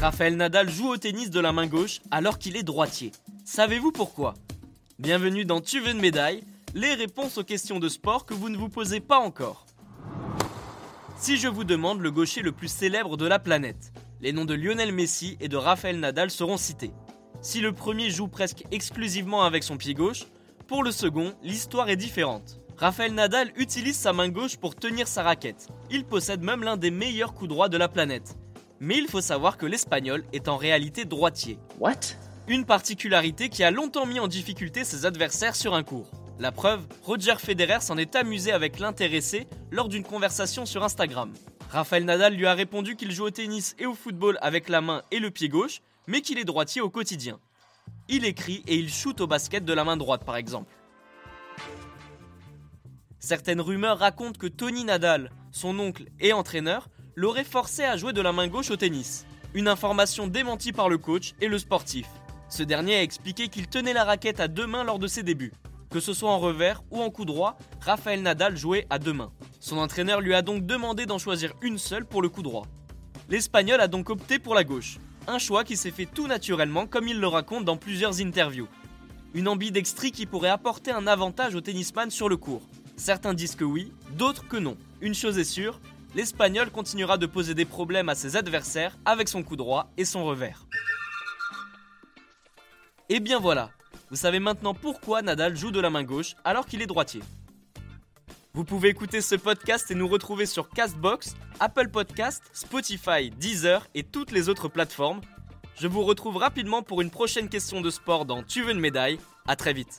Raphaël Nadal joue au tennis de la main gauche alors qu'il est droitier. Savez-vous pourquoi? Bienvenue dans Tu veux une médaille Les réponses aux questions de sport que vous ne vous posez pas encore. Si je vous demande le gaucher le plus célèbre de la planète, les noms de Lionel Messi et de Raphaël Nadal seront cités. Si le premier joue presque exclusivement avec son pied gauche, pour le second, l'histoire est différente. Raphaël Nadal utilise sa main gauche pour tenir sa raquette. Il possède même l'un des meilleurs coups droits de la planète. Mais il faut savoir que l'espagnol est en réalité droitier. What? Une particularité qui a longtemps mis en difficulté ses adversaires sur un court. La preuve, Roger Federer s'en est amusé avec l'intéressé lors d'une conversation sur Instagram. Raphaël Nadal lui a répondu qu'il joue au tennis et au football avec la main et le pied gauche, mais qu'il est droitier au quotidien. Il écrit et il shoot au basket de la main droite par exemple. Certaines rumeurs racontent que Tony Nadal, son oncle et entraîneur, l'aurait forcé à jouer de la main gauche au tennis. Une information démentie par le coach et le sportif. Ce dernier a expliqué qu'il tenait la raquette à deux mains lors de ses débuts. Que ce soit en revers ou en coup droit, Raphaël Nadal jouait à deux mains. Son entraîneur lui a donc demandé d'en choisir une seule pour le coup droit. L'Espagnol a donc opté pour la gauche, un choix qui s'est fait tout naturellement comme il le raconte dans plusieurs interviews. Une ambidextrie qui pourrait apporter un avantage au tennisman sur le court. Certains disent que oui, d'autres que non. Une chose est sûre, l'Espagnol continuera de poser des problèmes à ses adversaires avec son coup droit et son revers. Et bien voilà, vous savez maintenant pourquoi Nadal joue de la main gauche alors qu'il est droitier. Vous pouvez écouter ce podcast et nous retrouver sur Castbox, Apple Podcast, Spotify, Deezer et toutes les autres plateformes. Je vous retrouve rapidement pour une prochaine question de sport dans Tu veux une médaille. À très vite.